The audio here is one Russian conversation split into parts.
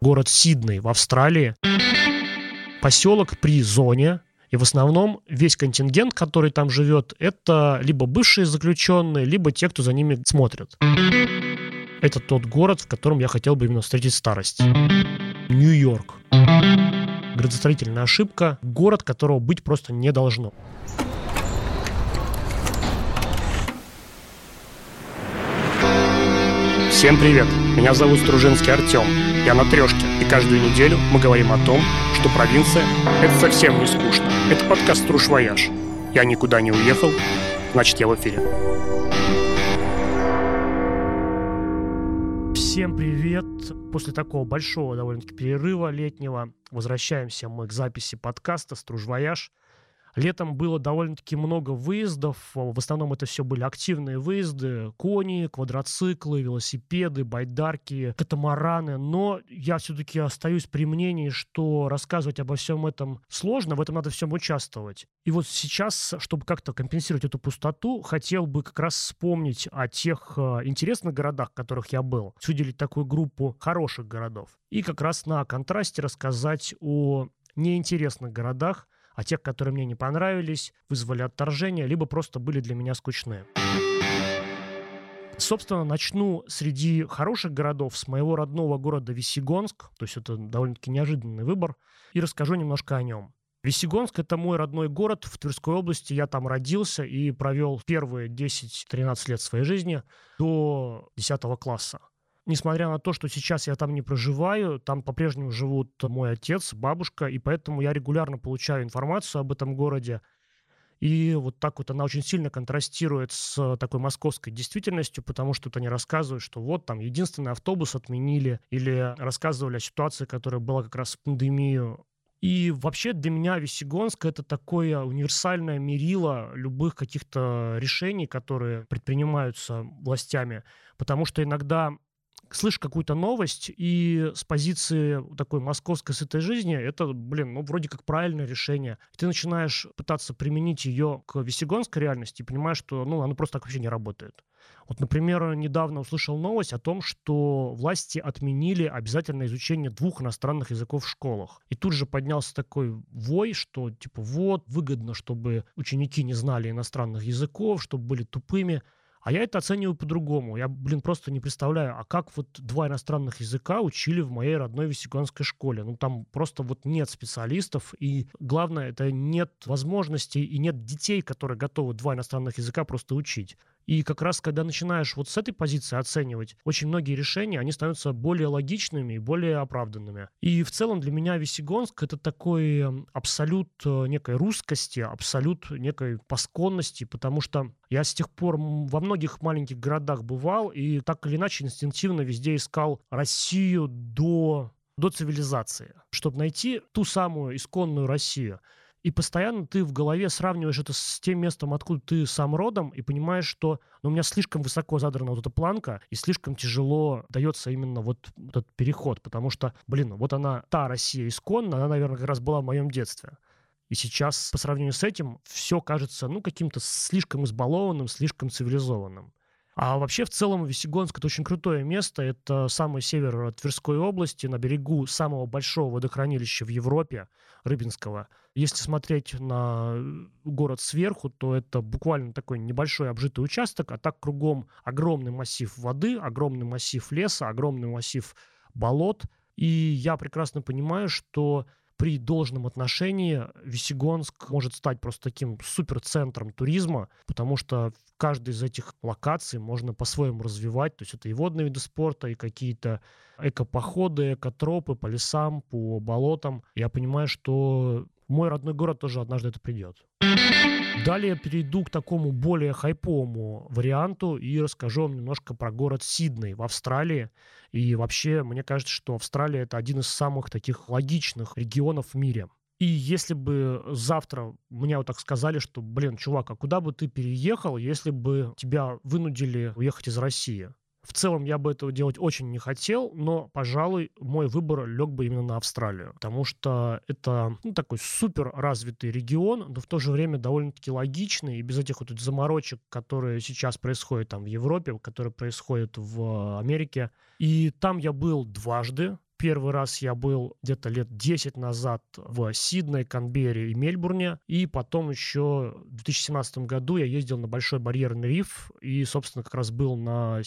город Сидней в Австралии, поселок при зоне, и в основном весь контингент, который там живет, это либо бывшие заключенные, либо те, кто за ними смотрит. Это тот город, в котором я хотел бы именно встретить старость. Нью-Йорк. Градостроительная ошибка. Город, которого быть просто не должно. Всем привет! Меня зовут Стружинский Артем. Я на трешке, и каждую неделю мы говорим о том, что провинция — это совсем не скучно. Это подкаст «Струж Вояж». Я никуда не уехал, значит, я в эфире. Всем привет! После такого большого довольно-таки перерыва летнего возвращаемся мы к записи подкаста «Струж Вояж». Летом было довольно-таки много выездов. В основном это все были активные выезды. Кони, квадроциклы, велосипеды, байдарки, катамараны. Но я все-таки остаюсь при мнении, что рассказывать обо всем этом сложно. В этом надо всем участвовать. И вот сейчас, чтобы как-то компенсировать эту пустоту, хотел бы как раз вспомнить о тех э, интересных городах, в которых я был. Выделить такую группу хороших городов. И как раз на контрасте рассказать о неинтересных городах, а тех, которые мне не понравились, вызвали отторжение, либо просто были для меня скучны. Собственно, начну среди хороших городов с моего родного города Весегонск, то есть это довольно-таки неожиданный выбор, и расскажу немножко о нем. Весегонск – это мой родной город в Тверской области. Я там родился и провел первые 10-13 лет своей жизни до 10 класса. Несмотря на то, что сейчас я там не проживаю, там по-прежнему живут мой отец, бабушка, и поэтому я регулярно получаю информацию об этом городе. И вот так вот она очень сильно контрастирует с такой московской действительностью, потому что они рассказывают, что вот там единственный автобус отменили, или рассказывали о ситуации, которая была как раз в пандемию. И вообще для меня Весегонск — это такое универсальное мерило любых каких-то решений, которые предпринимаются властями, потому что иногда слышишь какую-то новость, и с позиции такой московской сытой жизни это, блин, ну, вроде как правильное решение. Ты начинаешь пытаться применить ее к весегонской реальности и понимаешь, что, ну, оно просто так вообще не работает. Вот, например, недавно услышал новость о том, что власти отменили обязательное изучение двух иностранных языков в школах. И тут же поднялся такой вой, что, типа, вот, выгодно, чтобы ученики не знали иностранных языков, чтобы были тупыми. А я это оцениваю по-другому. Я, блин, просто не представляю, а как вот два иностранных языка учили в моей родной весегонской школе? Ну, там просто вот нет специалистов, и главное, это нет возможностей и нет детей, которые готовы два иностранных языка просто учить. И как раз, когда начинаешь вот с этой позиции оценивать, очень многие решения, они становятся более логичными и более оправданными. И в целом для меня Весегонск — это такой эм, абсолют э, некой русскости, абсолют некой посконности, потому что я с тех пор во многих маленьких городах бывал и так или иначе инстинктивно везде искал Россию до до цивилизации, чтобы найти ту самую исконную Россию. И постоянно ты в голове сравниваешь это с тем местом, откуда ты сам родом, и понимаешь, что ну, у меня слишком высоко задрана вот эта планка, и слишком тяжело дается именно вот этот переход, потому что, блин, вот она, та Россия исконная, она, наверное, как раз была в моем детстве. И сейчас, по сравнению с этим, все кажется, ну, каким-то слишком избалованным, слишком цивилизованным. А вообще, в целом, Весегонск — это очень крутое место. Это самый север Тверской области, на берегу самого большого водохранилища в Европе, Рыбинского. Если смотреть на город сверху, то это буквально такой небольшой обжитый участок, а так кругом огромный массив воды, огромный массив леса, огромный массив болот. И я прекрасно понимаю, что при должном отношении Весегонск может стать просто таким суперцентром туризма, потому что каждый из этих локаций можно по-своему развивать. То есть это и водные виды спорта, и какие-то экопоходы, экотропы по лесам, по болотам. Я понимаю, что мой родной город тоже однажды это придет. Далее перейду к такому более хайповому варианту и расскажу вам немножко про город Сидней в Австралии. И вообще, мне кажется, что Австралия — это один из самых таких логичных регионов в мире. И если бы завтра мне вот так сказали, что, блин, чувак, а куда бы ты переехал, если бы тебя вынудили уехать из России? В целом я бы этого делать очень не хотел, но, пожалуй, мой выбор лег бы именно на Австралию, потому что это ну, такой супер развитый регион, но в то же время довольно-таки логичный, и без этих вот заморочек, которые сейчас происходят там в Европе, которые происходят в Америке. И там я был дважды, Первый раз я был где-то лет 10 назад в Сиднее, Канберре и Мельбурне. И потом еще в 2017 году я ездил на Большой барьерный риф и, собственно, как раз был на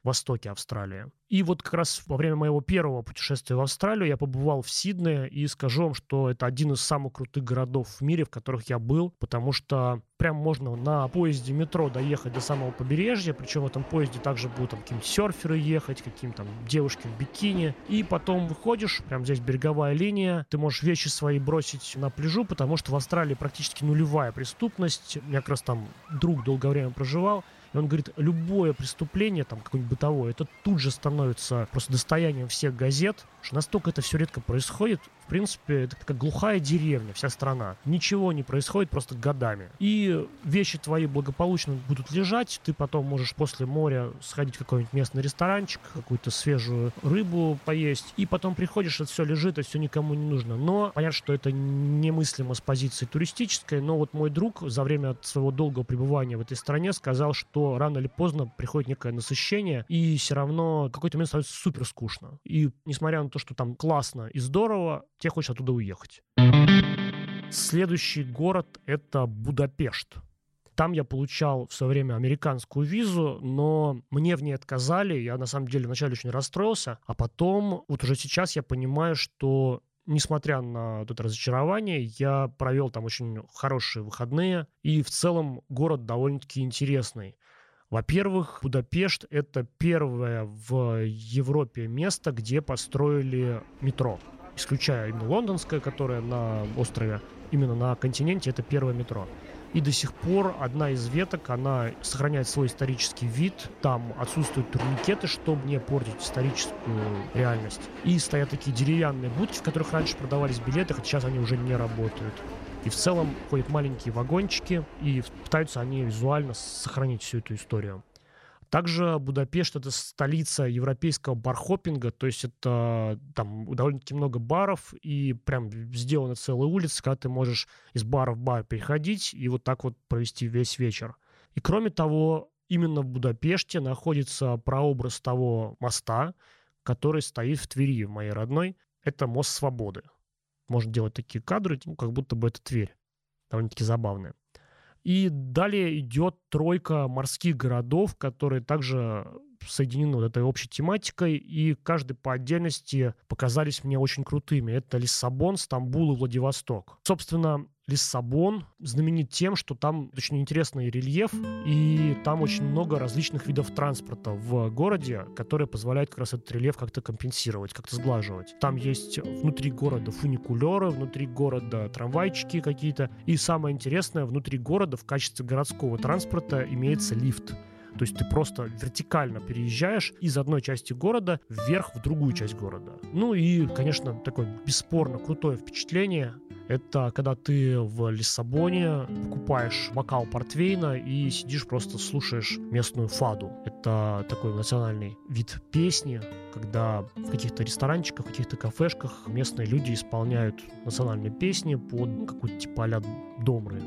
северо-востоке Австралии. И вот как раз во время моего первого путешествия в Австралию я побывал в Сиднее и скажу вам, что это один из самых крутых городов в мире, в которых я был, потому что прям можно на поезде метро доехать до самого побережья, причем в этом поезде также будут там какие-нибудь серферы ехать, какие-то там девушки в бикини, и потом выходишь, прям здесь береговая линия, ты можешь вещи свои бросить на пляжу, потому что в Австралии практически нулевая преступность, у меня как раз там друг долгое время проживал, и он говорит, любое преступление, там, какое-нибудь бытовое, это тут же становится просто достоянием всех газет, что настолько это все редко происходит, принципе, это такая глухая деревня, вся страна. Ничего не происходит просто годами. И вещи твои благополучно будут лежать, ты потом можешь после моря сходить в какой-нибудь местный ресторанчик, какую-то свежую рыбу поесть, и потом приходишь, это все лежит, это все никому не нужно. Но понятно, что это немыслимо с позиции туристической, но вот мой друг за время своего долгого пребывания в этой стране сказал, что рано или поздно приходит некое насыщение, и все равно в какой-то момент становится супер скучно. И несмотря на то, что там классно и здорово, тебе хочется оттуда уехать. Следующий город — это Будапешт. Там я получал в свое время американскую визу, но мне в ней отказали. Я на самом деле вначале очень расстроился, а потом, вот уже сейчас я понимаю, что несмотря на это разочарование, я провел там очень хорошие выходные, и в целом город довольно-таки интересный. Во-первых, Будапешт — это первое в Европе место, где построили метро. Исключая именно лондонское, которое на острове, именно на континенте, это первое метро. И до сих пор одна из веток, она сохраняет свой исторический вид. Там отсутствуют турникеты, чтобы не портить историческую реальность. И стоят такие деревянные будки, в которых раньше продавались билеты, хотя сейчас они уже не работают. И в целом ходят маленькие вагончики, и пытаются они визуально сохранить всю эту историю. Также Будапешт — это столица европейского бархоппинга, то есть это там довольно-таки много баров, и прям сделаны целые улицы, когда ты можешь из бара в бар переходить и вот так вот провести весь вечер. И кроме того, именно в Будапеште находится прообраз того моста, который стоит в Твери, в моей родной. Это мост Свободы может делать такие кадры, ну, как будто бы это Тверь. Довольно-таки забавные. И далее идет тройка морских городов, которые также соединены вот этой общей тематикой, и каждый по отдельности показались мне очень крутыми. Это Лиссабон, Стамбул и Владивосток. Собственно, Лиссабон знаменит тем, что там очень интересный рельеф, и там очень много различных видов транспорта в городе, которые позволяют как раз этот рельеф как-то компенсировать, как-то сглаживать. Там есть внутри города фуникулеры, внутри города трамвайчики какие-то, и самое интересное, внутри города в качестве городского транспорта имеется лифт. То есть ты просто вертикально переезжаешь из одной части города вверх в другую часть города. Ну и, конечно, такое бесспорно крутое впечатление. Это когда ты в Лиссабоне покупаешь бокал портвейна и сидишь просто слушаешь местную фаду. Это такой национальный вид песни, когда в каких-то ресторанчиках, в каких-то кафешках местные люди исполняют национальные песни под ну, какую-то типа а домры.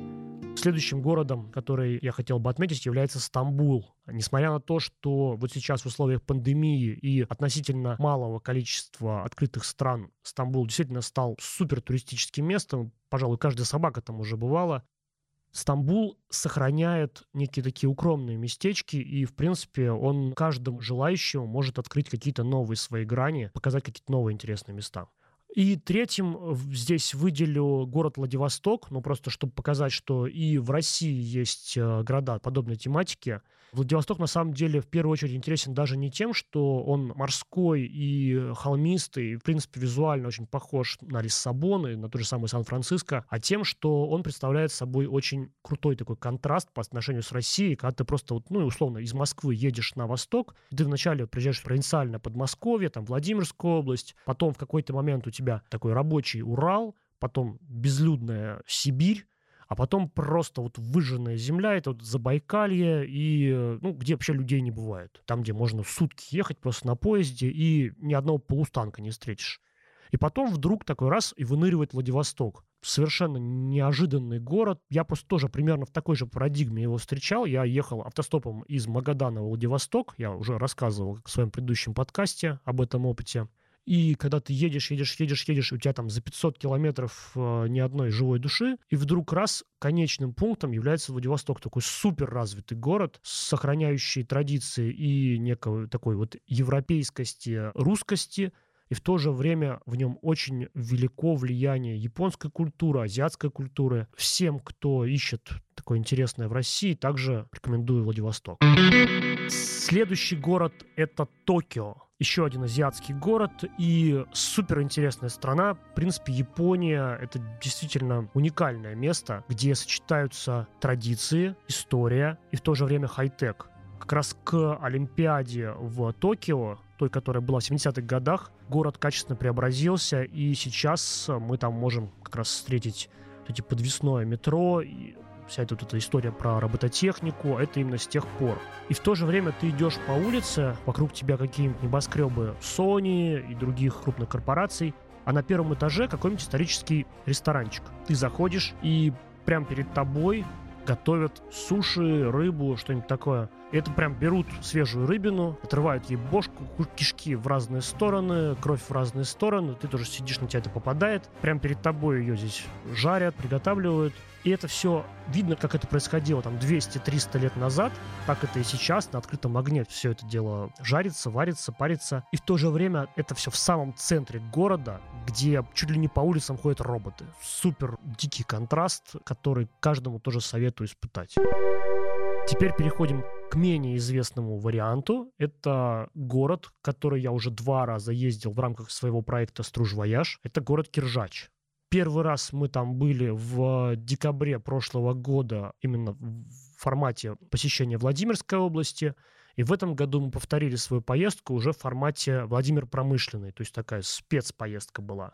Следующим городом, который я хотел бы отметить, является Стамбул. Несмотря на то, что вот сейчас в условиях пандемии и относительно малого количества открытых стран Стамбул действительно стал супер туристическим местом, пожалуй, каждая собака там уже бывала, Стамбул сохраняет некие такие укромные местечки, и, в принципе, он каждому желающему может открыть какие-то новые свои грани, показать какие-то новые интересные места. И третьим э, здесь выделю город Владивосток, ну просто чтобы показать, что и в России есть э, города подобной тематики. Владивосток на самом деле в первую очередь интересен даже не тем, что он морской и холмистый, и в принципе визуально очень похож на Лиссабон и на тот же самый Сан-Франциско, а тем, что он представляет собой очень крутой такой контраст по отношению с Россией, когда ты просто, вот, ну условно, из Москвы едешь на восток, ты вначале приезжаешь в провинциальное Подмосковье, там Владимирскую область, потом в какой-то момент у тебя такой рабочий Урал, потом безлюдная Сибирь, а потом просто вот выжженная земля, это вот Забайкалье, и, э, ну, где вообще людей не бывает. Там, где можно сутки ехать просто на поезде, и ни одного полустанка не встретишь. И потом вдруг такой раз и выныривает Владивосток. Совершенно неожиданный город. Я просто тоже примерно в такой же парадигме его встречал. Я ехал автостопом из Магадана в Владивосток. Я уже рассказывал в своем предыдущем подкасте об этом опыте. И когда ты едешь, едешь, едешь, едешь, у тебя там за 500 километров э, ни одной живой души, и вдруг раз конечным пунктом является Владивосток, такой супер развитый город, сохраняющий традиции и некой такой вот европейскости, русскости, и в то же время в нем очень велико влияние японской культуры, азиатской культуры. Всем, кто ищет такое интересное в России, также рекомендую Владивосток. Следующий город — это Токио. Еще один азиатский город и супер интересная страна. В принципе, Япония — это действительно уникальное место, где сочетаются традиции, история и в то же время хай-тек. Как раз к Олимпиаде в Токио той, которая была в 70-х годах, город качественно преобразился, и сейчас мы там можем как раз встретить эти подвесное метро, и вся эта, вот эта история про робототехнику, это именно с тех пор. И в то же время ты идешь по улице, вокруг тебя какие-нибудь небоскребы Sony и других крупных корпораций, а на первом этаже какой-нибудь исторический ресторанчик. Ты заходишь, и прямо перед тобой готовят суши, рыбу, что-нибудь такое. И это прям берут свежую рыбину, отрывают ей бошку, кишки в разные стороны, кровь в разные стороны, ты тоже сидишь, на тебя это попадает. Прям перед тобой ее здесь жарят, приготавливают. И это все видно, как это происходило там 200-300 лет назад, так это и сейчас на открытом огне все это дело жарится, варится, парится. И в то же время это все в самом центре города, где чуть ли не по улицам ходят роботы. Супер дикий контраст, который каждому тоже советую испытать. Теперь переходим к менее известному варианту. Это город, который я уже два раза ездил в рамках своего проекта «Струж Вояж». Это город Киржач. Первый раз мы там были в декабре прошлого года именно в формате посещения Владимирской области. И в этом году мы повторили свою поездку уже в формате Владимир промышленный, то есть такая спецпоездка была.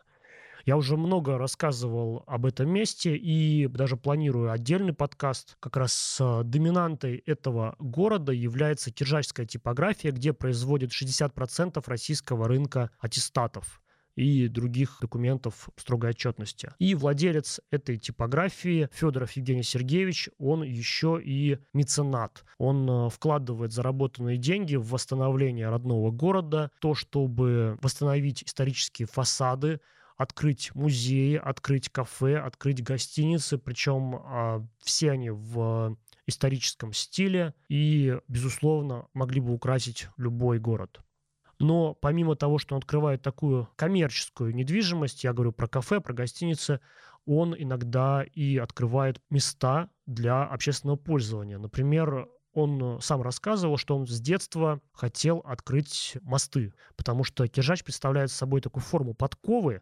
Я уже много рассказывал об этом месте и даже планирую отдельный подкаст. Как раз с доминантой этого города является киржачская типография, где производит 60% российского рынка аттестатов и других документов строгой отчетности. И владелец этой типографии Федоров Евгений Сергеевич, он еще и меценат. Он э, вкладывает заработанные деньги в восстановление родного города, то, чтобы восстановить исторические фасады, открыть музеи, открыть кафе, открыть гостиницы, причем а, все они в историческом стиле и, безусловно, могли бы украсить любой город. Но помимо того, что он открывает такую коммерческую недвижимость, я говорю про кафе, про гостиницы, он иногда и открывает места для общественного пользования. Например, он сам рассказывал, что он с детства хотел открыть мосты, потому что киржач представляет собой такую форму подковы,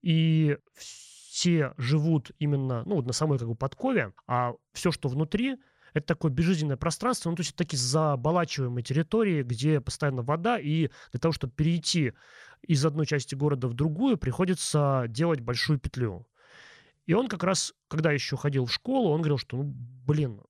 и все живут именно ну, на самой как бы подкове, а все, что внутри, это такое безжизненное пространство, ну, то есть такие заболачиваемые территории, где постоянно вода, и для того, чтобы перейти из одной части города в другую, приходится делать большую петлю. И он как раз, когда еще ходил в школу, он говорил, что, ну, блин,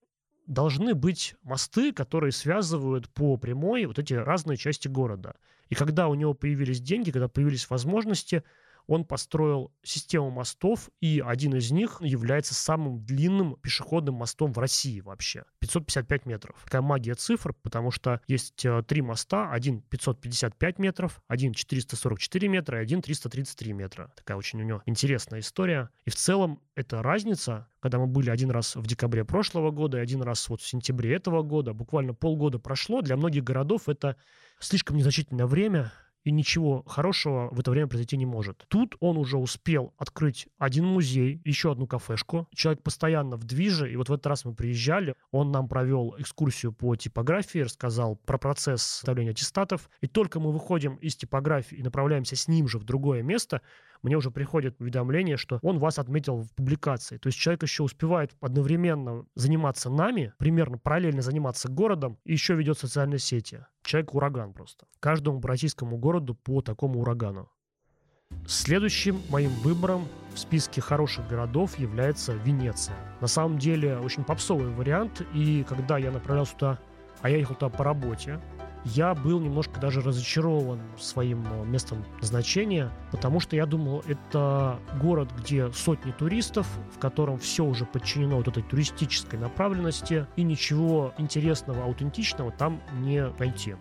должны быть мосты, которые связывают по прямой вот эти разные части города. И когда у него появились деньги, когда появились возможности, он построил систему мостов, и один из них является самым длинным пешеходным мостом в России вообще. 555 метров. Такая магия цифр, потому что есть э, три моста. Один 555 метров, один 444 метра и один 333 метра. Такая очень у него интересная история. И в целом эта разница, когда мы были один раз в декабре прошлого года и один раз вот в сентябре этого года, буквально полгода прошло, для многих городов это слишком незначительное время, и ничего хорошего в это время произойти не может. Тут он уже успел открыть один музей, еще одну кафешку. Человек постоянно в движе, и вот в этот раз мы приезжали, он нам провел экскурсию по типографии, рассказал про процесс составления аттестатов, и только мы выходим из типографии и направляемся с ним же в другое место, мне уже приходит уведомление, что он вас отметил в публикации. То есть человек еще успевает одновременно заниматься нами, примерно параллельно заниматься городом, и еще ведет социальные сети. Человек ураган просто. Каждому российскому городу по такому урагану. Следующим моим выбором в списке хороших городов является Венеция. На самом деле очень попсовый вариант, и когда я направлялся туда, а я ехал туда по работе, я был немножко даже разочарован своим э, местом назначения, потому что я думал, это город, где сотни туристов, в котором все уже подчинено вот этой туристической направленности, и ничего интересного, аутентичного там не найти.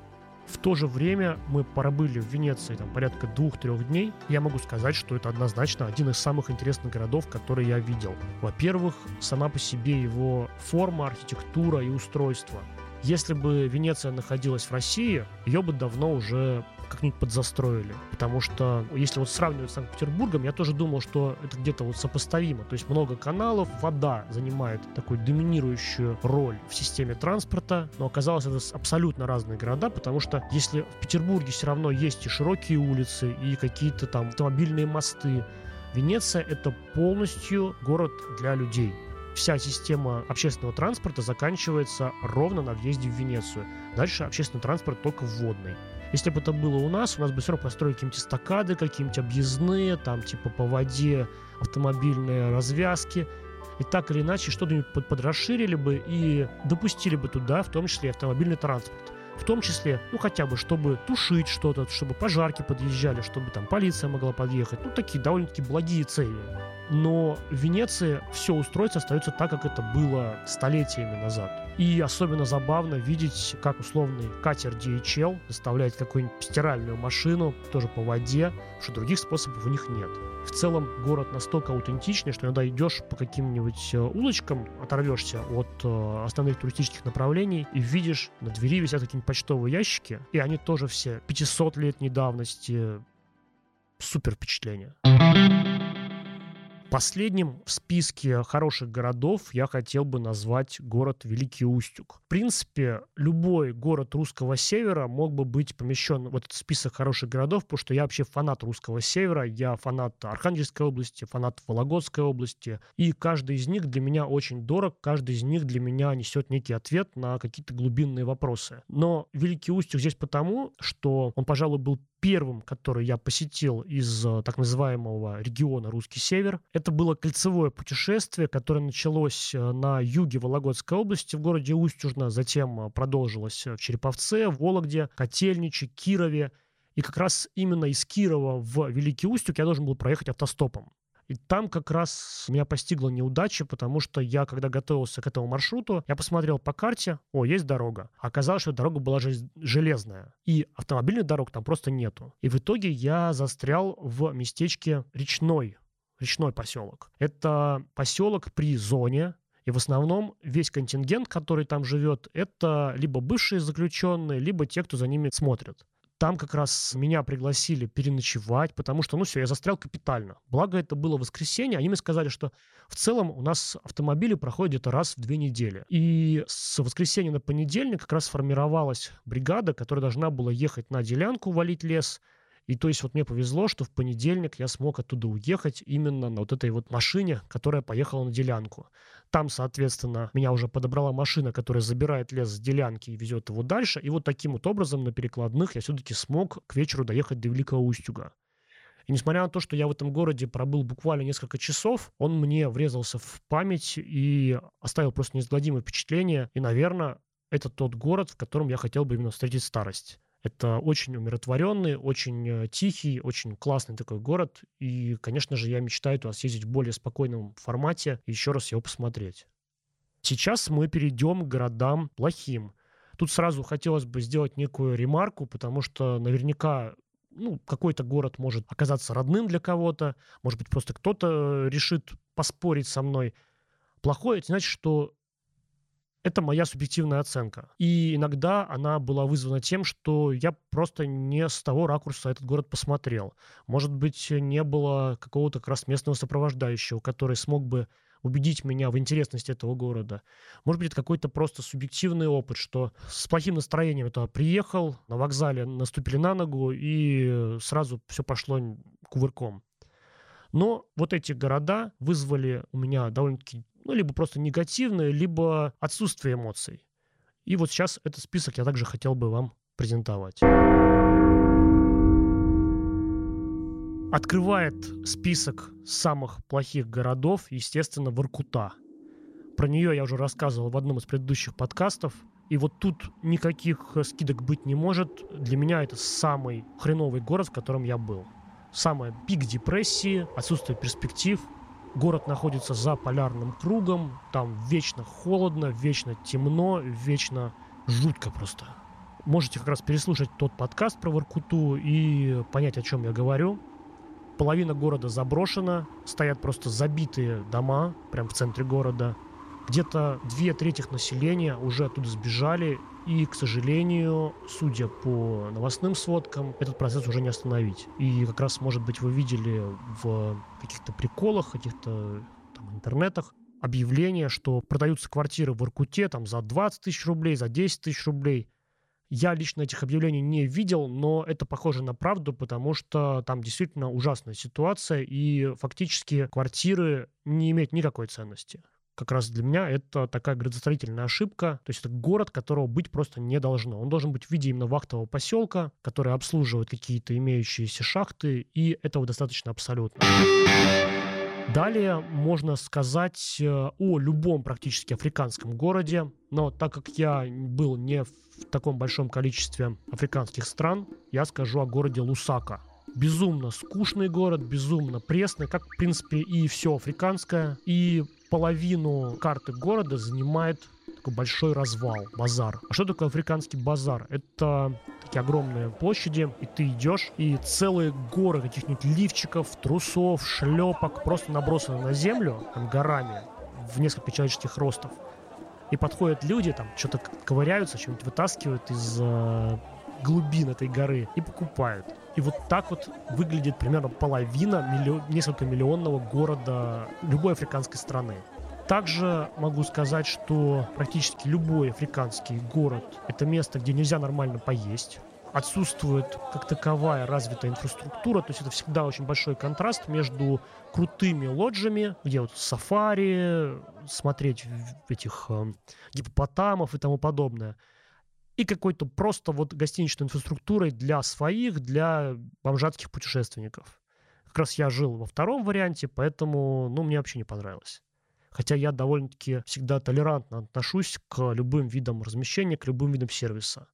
В то же время мы пробыли в Венеции там, порядка двух-трех дней. Я могу сказать, что это однозначно один из самых интересных городов, которые я видел. Во-первых, сама по себе его форма, архитектура и устройство. Если бы Венеция находилась в России, ее бы давно уже как-нибудь подзастроили. Потому что, если вот сравнивать с Санкт-Петербургом, я тоже думал, что это где-то вот сопоставимо. То есть много каналов, вода занимает такую доминирующую роль в системе транспорта, но оказалось это абсолютно разные города, потому что если в Петербурге все равно есть и широкие улицы, и какие-то там автомобильные мосты, Венеция — это полностью город для людей вся система общественного транспорта заканчивается ровно на въезде в Венецию. Дальше общественный транспорт только вводный. Если бы это было у нас, у нас бы все равно построили какие-нибудь эстакады, какие-нибудь объездные, там типа по воде автомобильные развязки. И так или иначе что-нибудь подрасширили бы и допустили бы туда, в том числе и автомобильный транспорт. В том числе, ну хотя бы, чтобы тушить что-то, чтобы пожарки подъезжали, чтобы там полиция могла подъехать. Ну такие довольно-таки благие цели но в Венеции все устройство остается так, как это было столетиями назад. И особенно забавно видеть, как условный катер DHL доставляет какую-нибудь стиральную машину, тоже по воде, что других способов у них нет. В целом город настолько аутентичный, что иногда идешь по каким-нибудь э, улочкам, оторвешься от э, основных туристических направлений и видишь, на двери висят какие-нибудь почтовые ящики, и они тоже все 500-летней давности. Супер впечатление. Последним в списке хороших городов я хотел бы назвать город Великий Устюг. В принципе, любой город русского севера мог бы быть помещен в этот список хороших городов, потому что я вообще фанат русского севера, я фанат Архангельской области, фанат Вологодской области, и каждый из них для меня очень дорог, каждый из них для меня несет некий ответ на какие-то глубинные вопросы. Но Великий Устюг здесь потому, что он, пожалуй, был первым, который я посетил из э, так называемого региона Русский Север. Это было кольцевое путешествие, которое началось э, на юге Вологодской области в городе Устюжно, затем э, продолжилось в Череповце, Вологде, Котельниче, Кирове. И как раз именно из Кирова в Великий Устюг я должен был проехать автостопом. И там как раз меня постигла неудача, потому что я, когда готовился к этому маршруту, я посмотрел по карте, о, есть дорога. Оказалось, что дорога была железная. И автомобильных дорог там просто нету. И в итоге я застрял в местечке Речной, речной поселок. Это поселок при зоне, и в основном весь контингент, который там живет, это либо бывшие заключенные, либо те, кто за ними смотрит. Там как раз меня пригласили переночевать, потому что, ну все, я застрял капитально. Благо это было воскресенье, они мне сказали, что в целом у нас автомобили проходят где-то раз в две недели. И с воскресенья на понедельник как раз сформировалась бригада, которая должна была ехать на делянку, валить лес, и то есть вот мне повезло, что в понедельник я смог оттуда уехать именно на вот этой вот машине, которая поехала на делянку. Там, соответственно, меня уже подобрала машина, которая забирает лес с делянки и везет его дальше. И вот таким вот образом на перекладных я все-таки смог к вечеру доехать до Великого Устюга. И несмотря на то, что я в этом городе пробыл буквально несколько часов, он мне врезался в память и оставил просто неизгладимое впечатление. И, наверное, это тот город, в котором я хотел бы именно встретить старость. Это очень умиротворенный, очень э, тихий, очень классный такой город. И, конечно же, я мечтаю туда съездить в более спокойном формате и еще раз его посмотреть. Сейчас мы перейдем к городам плохим. Тут сразу хотелось бы сделать некую ремарку, потому что наверняка ну, какой-то город может оказаться родным для кого-то, может быть, просто кто-то решит поспорить со мной. Плохое, это значит, что это моя субъективная оценка. И иногда она была вызвана тем, что я просто не с того ракурса этот город посмотрел. Может быть, не было какого-то как раз местного сопровождающего, который смог бы убедить меня в интересности этого города. Может быть, это какой-то просто субъективный опыт, что с плохим настроением туда приехал, на вокзале наступили на ногу, и сразу все пошло кувырком. Но вот эти города вызвали у меня довольно-таки ну, либо просто негативное, либо отсутствие эмоций. И вот сейчас этот список я также хотел бы вам презентовать. Открывает список самых плохих городов, естественно, Воркута. Про нее я уже рассказывал в одном из предыдущих подкастов. И вот тут никаких скидок быть не может. Для меня это самый хреновый город, в котором я был. Самая пик депрессии, отсутствие перспектив, Город находится за полярным кругом, там вечно холодно, вечно темно, вечно жутко просто. Можете как раз переслушать тот подкаст про Воркуту и понять, о чем я говорю. Половина города заброшена, стоят просто забитые дома прямо в центре города. Где-то две трети населения уже оттуда сбежали, и, к сожалению, судя по новостным сводкам, этот процесс уже не остановить. И как раз, может быть, вы видели в каких-то приколах, каких-то там, интернетах объявления, что продаются квартиры в Иркуте там за 20 тысяч рублей, за 10 тысяч рублей. Я лично этих объявлений не видел, но это похоже на правду, потому что там действительно ужасная ситуация, и фактически квартиры не имеют никакой ценности как раз для меня это такая градостроительная ошибка. То есть это город, которого быть просто не должно. Он должен быть в виде именно вахтового поселка, который обслуживает какие-то имеющиеся шахты, и этого достаточно абсолютно. Далее можно сказать э, о любом практически африканском городе, но так как я был не в таком большом количестве африканских стран, я скажу о городе Лусака. Безумно скучный город, безумно пресный, как, в принципе, и все африканское. И половину карты города занимает такой большой развал, базар. А что такое африканский базар? Это такие огромные площади, и ты идешь, и целые горы каких-нибудь лифчиков, трусов, шлепок просто набросаны на землю там, горами в несколько человеческих ростов. И подходят люди, там что-то ковыряются, что-нибудь вытаскивают из э, глубин этой горы и покупают. И вот так вот выглядит примерно половина миллион, несколько миллионного города любой африканской страны. Также могу сказать, что практически любой африканский город – это место, где нельзя нормально поесть. Отсутствует как таковая развитая инфраструктура, то есть это всегда очень большой контраст между крутыми лоджами, где вот сафари, смотреть этих э, гипопотамов и тому подобное – и какой-то просто вот гостиничной инфраструктурой для своих, для бомжатских путешественников. Как раз я жил во втором варианте, поэтому, ну, мне вообще не понравилось. Хотя я довольно-таки всегда толерантно отношусь к любым видам размещения, к любым видам сервиса.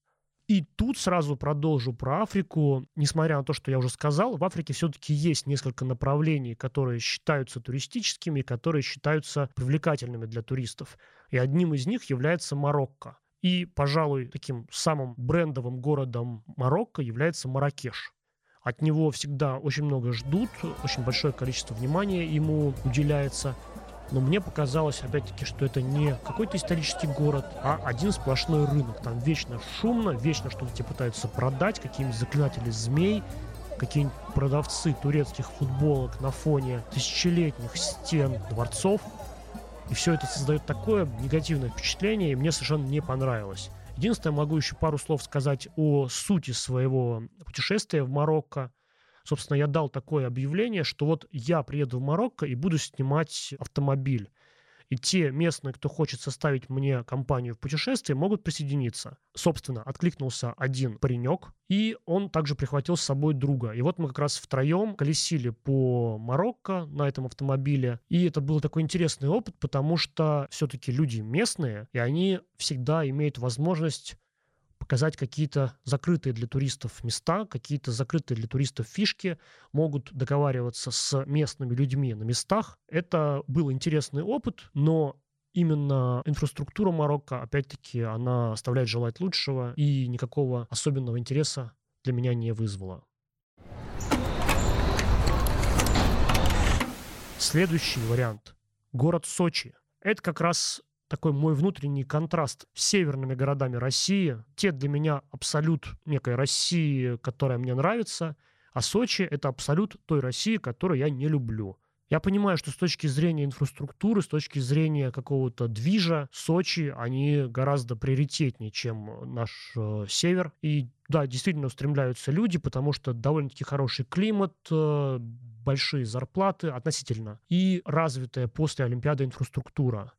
И тут сразу продолжу про Африку. Несмотря на то, что я уже сказал, в Африке все-таки есть несколько направлений, которые считаются туристическими, которые считаются привлекательными для туристов. И одним из них является Марокко. И, пожалуй, таким самым брендовым городом Марокко является Маракеш. От него всегда очень много ждут, очень большое количество внимания ему уделяется. Но мне показалось, опять-таки, что это не какой-то исторический город, а один сплошной рынок. Там вечно шумно, вечно что-то тебе пытаются продать, какие-нибудь заклинатели змей, какие-нибудь продавцы турецких футболок на фоне тысячелетних стен дворцов – и все это создает такое негативное впечатление, и мне совершенно не понравилось. Единственное, могу еще пару слов сказать о сути своего путешествия в Марокко. Собственно, я дал такое объявление, что вот я приеду в Марокко и буду снимать автомобиль и те местные, кто хочет составить мне компанию в путешествии, могут присоединиться. Собственно, откликнулся один паренек, и он также прихватил с собой друга. И вот мы как раз втроем колесили по Марокко на этом автомобиле, и это был такой интересный опыт, потому что все-таки люди местные, и они всегда имеют возможность показать какие-то закрытые для туристов места, какие-то закрытые для туристов фишки, могут договариваться с местными людьми на местах. Это был интересный опыт, но именно инфраструктура Марокко, опять-таки, она оставляет желать лучшего и никакого особенного интереса для меня не вызвала. Следующий вариант. Город Сочи. Это как раз такой мой внутренний контраст с северными городами России. Те для меня абсолют некой России, которая мне нравится, а Сочи — это абсолют той России, которую я не люблю. Я понимаю, что с точки зрения инфраструктуры, с точки зрения какого-то движа, Сочи, они гораздо приоритетнее, чем наш э, север. И да, действительно устремляются люди, потому что довольно-таки хороший климат, э, большие зарплаты относительно и развитая после Олимпиады инфраструктура.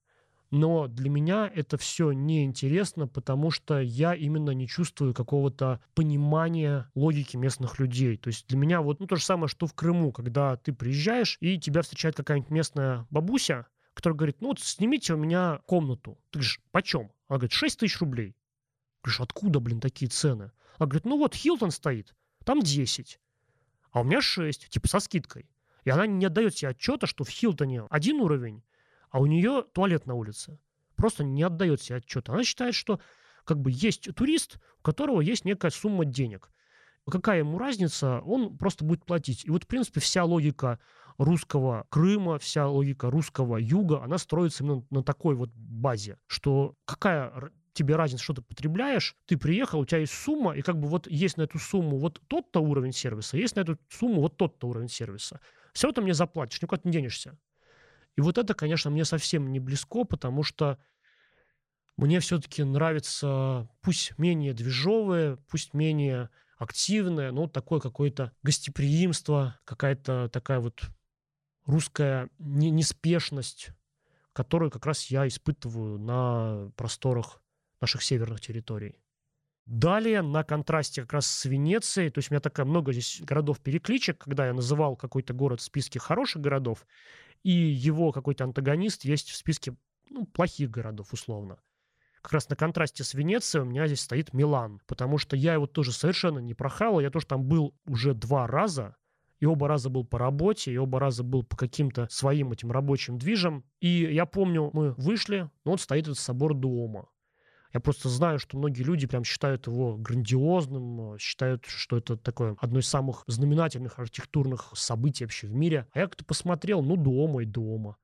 Но для меня это все неинтересно, потому что я именно не чувствую какого-то понимания логики местных людей. То есть для меня вот ну, то же самое, что в Крыму, когда ты приезжаешь, и тебя встречает какая-нибудь местная бабуся, которая говорит, ну вот снимите у меня комнату. Ты говоришь, почем? Она говорит, 6 тысяч рублей. Говоришь, откуда, блин, такие цены? Она говорит, ну вот Хилтон стоит, там 10, а у меня 6, типа со скидкой. И она не отдает себе отчета, что в Хилтоне один уровень, а у нее туалет на улице. Просто не отдает себе отчет. Она считает, что как бы есть турист, у которого есть некая сумма денег. Какая ему разница, он просто будет платить. И вот, в принципе, вся логика русского Крыма, вся логика русского юга, она строится именно на такой вот базе, что какая тебе разница, что ты потребляешь, ты приехал, у тебя есть сумма, и как бы вот есть на эту сумму вот тот-то уровень сервиса, есть на эту сумму вот тот-то уровень сервиса. Все ты мне заплатишь, никуда не денешься. И вот это, конечно, мне совсем не близко, потому что мне все-таки нравится, пусть менее движовое, пусть менее активное, но такое какое-то гостеприимство, какая-то такая вот русская неспешность, которую как раз я испытываю на просторах наших северных территорий. Далее, на контрасте как раз с Венецией, то есть у меня такая много здесь городов-перекличек, когда я называл какой-то город в списке хороших городов, и его какой-то антагонист есть в списке ну, плохих городов, условно. Как раз на контрасте с Венецией у меня здесь стоит Милан, потому что я его тоже совершенно не прохавал, я тоже там был уже два раза, и оба раза был по работе, и оба раза был по каким-то своим этим рабочим движам. И я помню, мы вышли, но вот стоит этот собор Дуома. Я просто знаю, что многие люди прям считают его грандиозным, э, считают, что это такое одно из самых знаменательных архитектурных событий вообще в мире. А я как-то посмотрел, ну, дома и дома.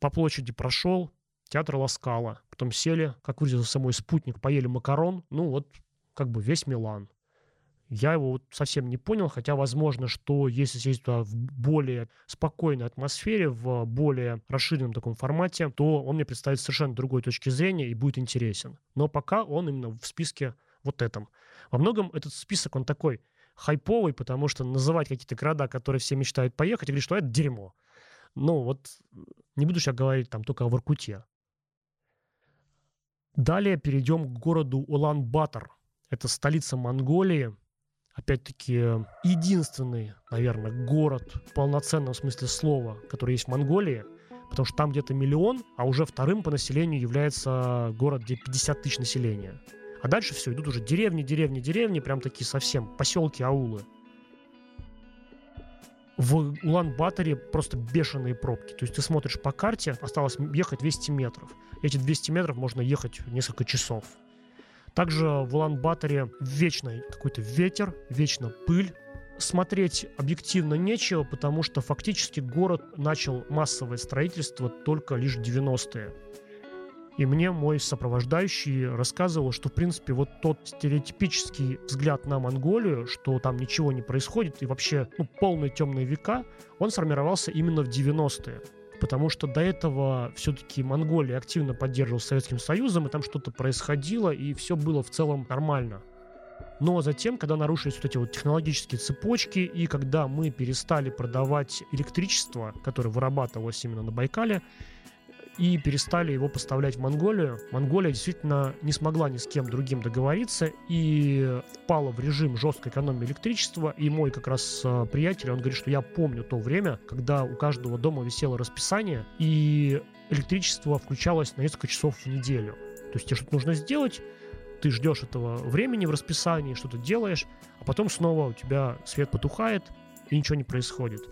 По площади прошел, театр Ласкала. Потом сели, как выразился мой спутник, поели макарон. Ну, вот как бы весь Милан. Я его вот совсем не понял, хотя возможно, что если сесть туда в более спокойной атмосфере, в более расширенном таком формате, то он мне представит совершенно другой точки зрения и будет интересен. Но пока он именно в списке вот этом. Во многом этот список, он такой хайповый, потому что называть какие-то города, которые все мечтают поехать, и говорить, что это дерьмо. Ну вот не буду сейчас говорить там только о Воркуте. Далее перейдем к городу Улан-Батор. Это столица Монголии, опять-таки, единственный, наверное, город в полноценном смысле слова, который есть в Монголии, потому что там где-то миллион, а уже вторым по населению является город, где 50 тысяч населения. А дальше все, идут уже деревни, деревни, деревни, прям такие совсем поселки, аулы. В Улан-Баторе просто бешеные пробки. То есть ты смотришь по карте, осталось ехать 200 метров. Эти 200 метров можно ехать несколько часов. Также в Улан-Баторе вечный какой-то ветер, вечно пыль. Смотреть объективно нечего, потому что фактически город начал массовое строительство только лишь в 90-е. И мне мой сопровождающий рассказывал, что, в принципе, вот тот стереотипический взгляд на Монголию, что там ничего не происходит и вообще ну, полные темные века, он сформировался именно в 90-е потому что до этого все-таки Монголия активно поддерживала Советским Союзом, и там что-то происходило, и все было в целом нормально. Но затем, когда нарушились вот эти вот технологические цепочки, и когда мы перестали продавать электричество, которое вырабатывалось именно на Байкале, и перестали его поставлять в Монголию. Монголия действительно не смогла ни с кем другим договориться и впала в режим жесткой экономии электричества. И мой как раз э, приятель, он говорит, что я помню то время, когда у каждого дома висело расписание, и электричество включалось на несколько часов в неделю. То есть тебе что-то нужно сделать, ты ждешь этого времени в расписании, что-то делаешь, а потом снова у тебя свет потухает, и ничего не происходит.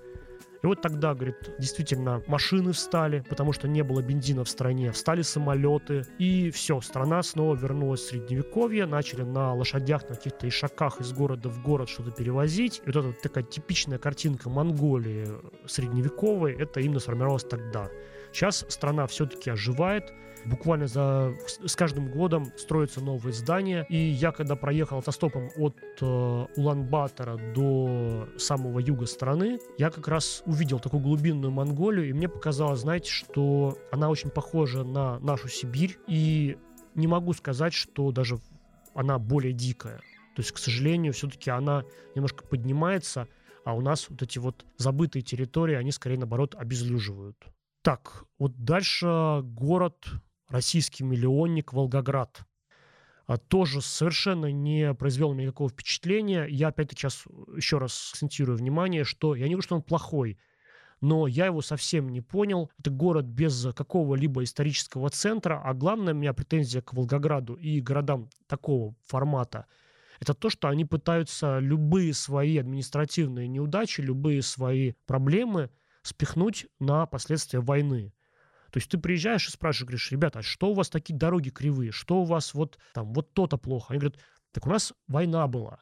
И вот тогда, говорит, действительно машины встали, потому что не было бензина в стране, встали самолеты, и все, страна снова вернулась в средневековье, начали на лошадях, на каких-то ишаках из города в город что-то перевозить. И вот эта вот такая типичная картинка Монголии средневековой, это именно сформировалось тогда. Сейчас страна все-таки оживает, буквально за, с каждым годом строятся новые здания. И я, когда проехал автостопом от э, Улан-Батора до самого юга страны, я как раз увидел такую глубинную Монголию, и мне показалось, знаете, что она очень похожа на нашу Сибирь, и не могу сказать, что даже она более дикая. То есть, к сожалению, все-таки она немножко поднимается, а у нас вот эти вот забытые территории, они скорее, наоборот, обезлюживают. Так, вот дальше город, российский миллионник Волгоград. А, тоже совершенно не произвел никакого впечатления. Я опять-таки сейчас еще раз акцентирую внимание, что я не говорю, что он плохой, но я его совсем не понял. Это город без какого-либо исторического центра, а главная у меня претензия к Волгограду и городам такого формата – это то, что они пытаются любые свои административные неудачи, любые свои проблемы спихнуть на последствия войны. То есть ты приезжаешь и спрашиваешь, говоришь, ребята, а что у вас такие дороги кривые? Что у вас вот там, вот то-то плохо? Они говорят, так у нас война была.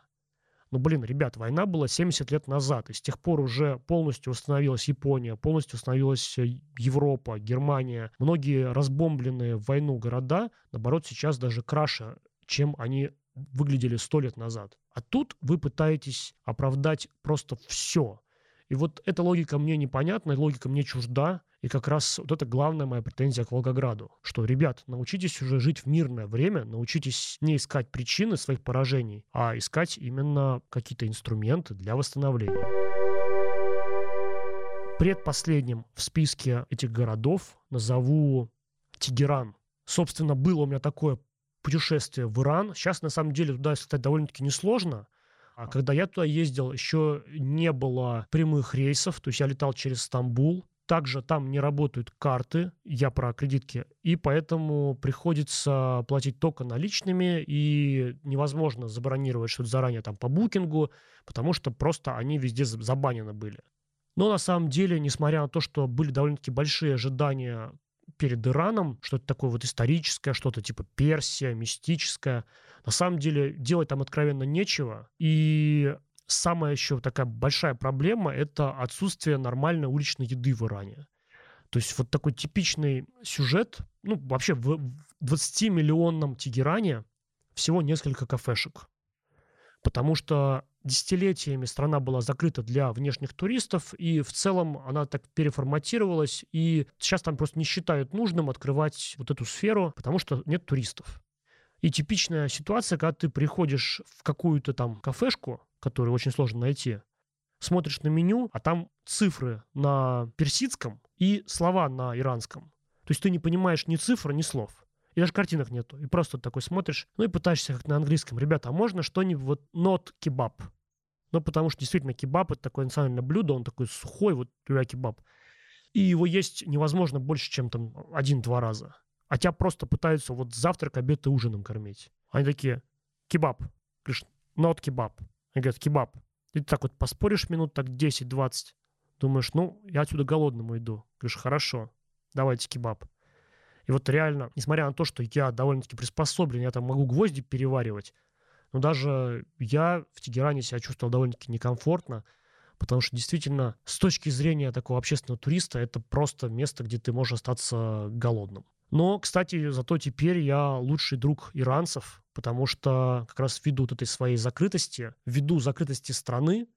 Ну, блин, ребят, война была 70 лет назад, и с тех пор уже полностью восстановилась Япония, полностью восстановилась э, Европа, Германия. Многие разбомбленные в войну города, наоборот, сейчас даже краше, чем они выглядели сто лет назад. А тут вы пытаетесь оправдать просто все. И вот эта логика мне непонятна, логика мне чужда. И как раз вот это главная моя претензия к Волгограду. Что, ребят, научитесь уже жить в мирное время, научитесь не искать причины своих поражений, а искать именно какие-то инструменты для восстановления. Предпоследним в списке этих городов назову Тегеран. Собственно, было у меня такое путешествие в Иран. Сейчас, на самом деле, туда, кстати, довольно-таки несложно. А когда я туда ездил, еще не было прямых рейсов, то есть я летал через Стамбул. Также там не работают карты, я про кредитки, и поэтому приходится платить только наличными, и невозможно забронировать что-то заранее там по букингу, потому что просто они везде забанены были. Но на самом деле, несмотря на то, что были довольно-таки большие ожидания перед Ираном, что-то такое вот историческое, что-то типа Персия, мистическое. На самом деле делать там откровенно нечего. И самая еще такая большая проблема – это отсутствие нормальной уличной еды в Иране. То есть вот такой типичный сюжет, ну, вообще в 20-миллионном Тегеране всего несколько кафешек. Потому что десятилетиями страна была закрыта для внешних туристов, и в целом она так переформатировалась, и сейчас там просто не считают нужным открывать вот эту сферу, потому что нет туристов. И типичная ситуация, когда ты приходишь в какую-то там кафешку, которую очень сложно найти, смотришь на меню, а там цифры на персидском и слова на иранском. То есть ты не понимаешь ни цифр, ни слов. И даже картинок нету. И просто такой смотришь, ну и пытаешься как на английском. Ребята, а можно что-нибудь вот not кебаб? Ну, потому что действительно кебаб это такое национальное блюдо, он такой сухой, вот кебаб. И его есть невозможно больше, чем там один-два раза. А тебя просто пытаются вот завтрак, обед и ужином кормить. Они такие, кебаб. Говоришь, not кебаб. Они говорят, кебаб. И ты так вот поспоришь минут так 10-20. Думаешь, ну, я отсюда голодным уйду. Говоришь, хорошо, давайте кебаб. И вот реально, несмотря на то, что я довольно-таки приспособлен, я там могу гвозди переваривать, но даже я в Тегеране себя чувствовал довольно-таки некомфортно, потому что действительно с точки зрения такого общественного туриста это просто место, где ты можешь остаться голодным. Но, кстати, зато теперь я лучший друг иранцев, потому что как раз ввиду вот этой своей закрытости, ввиду закрытости страны,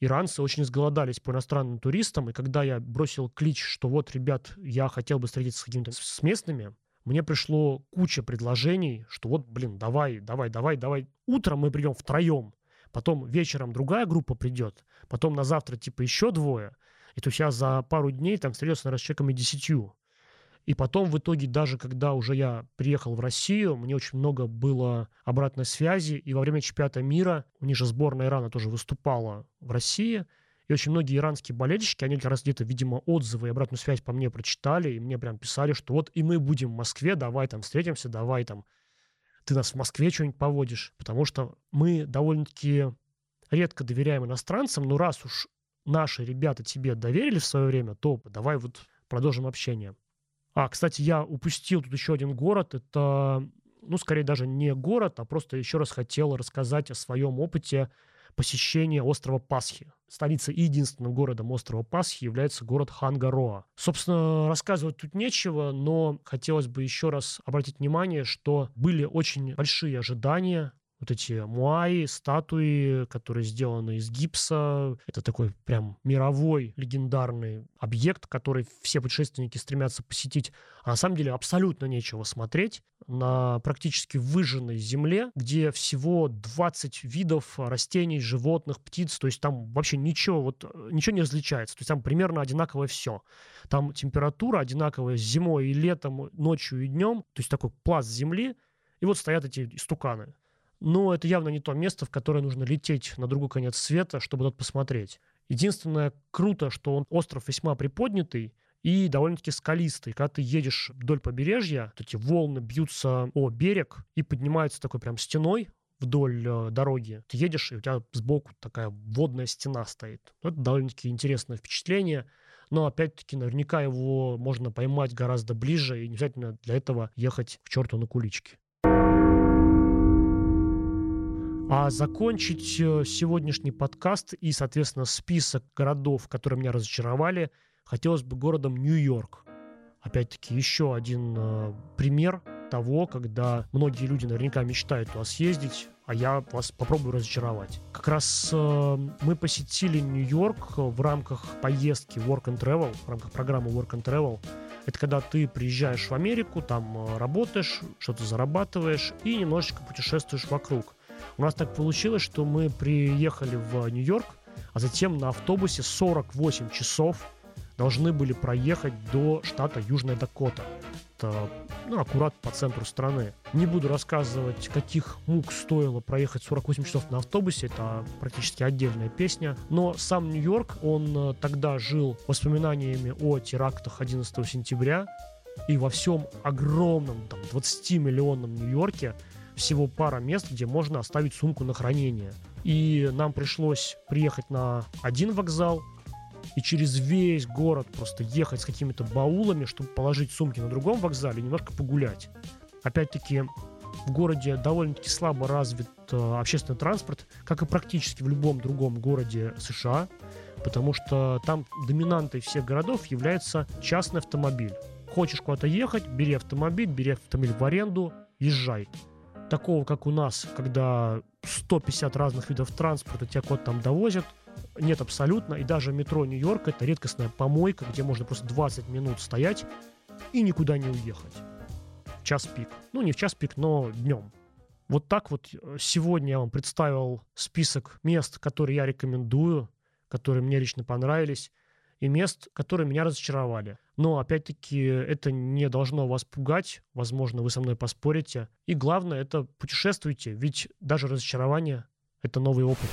иранцы очень изголодались по иностранным туристам, и когда я бросил клич, что вот, ребят, я хотел бы встретиться с какими-то с местными, мне пришло куча предложений, что вот, блин, давай, давай, давай, давай. Утром мы придем втроем, потом вечером другая группа придет, потом на завтра типа еще двое. И то есть я за пару дней там встретился, наверное, с человеками десятью. И потом в итоге, даже когда уже я приехал в Россию, мне очень много было обратной связи. И во время чемпионата мира, у них же сборная Ирана тоже выступала в России – и очень многие иранские болельщики, они как раз где-то, видимо, отзывы и обратную связь по мне прочитали, и мне прям писали, что вот и мы будем в Москве, давай там встретимся, давай там ты нас в Москве что-нибудь поводишь. Потому что мы довольно-таки редко доверяем иностранцам, но раз уж наши ребята тебе доверили в свое время, то давай вот продолжим общение. А, кстати, я упустил тут еще один город. Это, ну, скорее даже не город, а просто еще раз хотел рассказать о своем опыте посещения острова Пасхи. Столицей и единственным городом острова Пасхи является город Хангароа. Собственно, рассказывать тут нечего, но хотелось бы еще раз обратить внимание, что были очень большие ожидания вот эти муаи, статуи, которые сделаны из гипса. Это такой прям мировой легендарный объект, который все путешественники стремятся посетить. А на самом деле абсолютно нечего смотреть на практически выжженной земле, где всего 20 видов растений, животных, птиц. То есть там вообще ничего, вот, ничего не различается. То есть там примерно одинаковое все. Там температура одинаковая зимой и летом, ночью и днем. То есть такой пласт земли. И вот стоят эти истуканы. Но это явно не то место, в которое нужно лететь на другой конец света, чтобы тот посмотреть. Единственное круто, что он остров весьма приподнятый и довольно-таки скалистый. Когда ты едешь вдоль побережья, вот эти волны бьются о берег и поднимаются такой прям стеной вдоль э, дороги. Ты едешь, и у тебя сбоку такая водная стена стоит. Это довольно-таки интересное впечатление. но опять-таки наверняка его можно поймать гораздо ближе, и не обязательно для этого ехать к черту на куличке. А закончить э, сегодняшний подкаст и, соответственно, список городов, которые меня разочаровали, хотелось бы городом Нью-Йорк. Опять-таки, еще один э, пример того, когда многие люди наверняка мечтают туда съездить, а я вас попробую разочаровать. Как раз э, мы посетили Нью-Йорк в рамках поездки Work and Travel, в рамках программы Work and Travel. Это когда ты приезжаешь в Америку, там э, работаешь, что-то зарабатываешь и немножечко путешествуешь вокруг. У нас так получилось, что мы приехали в Нью-Йорк, а затем на автобусе 48 часов должны были проехать до штата Южная Дакота. Это ну, аккурат по центру страны. Не буду рассказывать, каких мук стоило проехать 48 часов на автобусе, это практически отдельная песня. Но сам Нью-Йорк, он э, тогда жил воспоминаниями о терактах 11 сентября, и во всем огромном, там, 20-миллионном Нью-Йорке всего пара мест, где можно оставить сумку на хранение. И нам пришлось приехать на один вокзал, и через весь город просто ехать с какими-то баулами, чтобы положить сумки на другом вокзале и немножко погулять. Опять-таки, в городе довольно-таки слабо развит э, общественный транспорт, как и практически в любом другом городе США, потому что там доминантой всех городов является частный автомобиль. Хочешь куда-то ехать, бери автомобиль, бери автомобиль в аренду, езжай. Такого, как у нас, когда 150 разных видов транспорта тебя куда-то там довозят, нет абсолютно. И даже метро Нью-Йорк это редкостная помойка, где можно просто 20 минут стоять и никуда не уехать. Час пик. Ну, не в час пик, но днем. Вот так вот э, сегодня я вам представил список мест, которые я рекомендую, которые мне лично понравились, и мест, которые меня разочаровали. Но, опять-таки, это не должно вас пугать. Возможно, вы со мной поспорите. И главное, это путешествуйте, ведь даже разочарование — это новый опыт.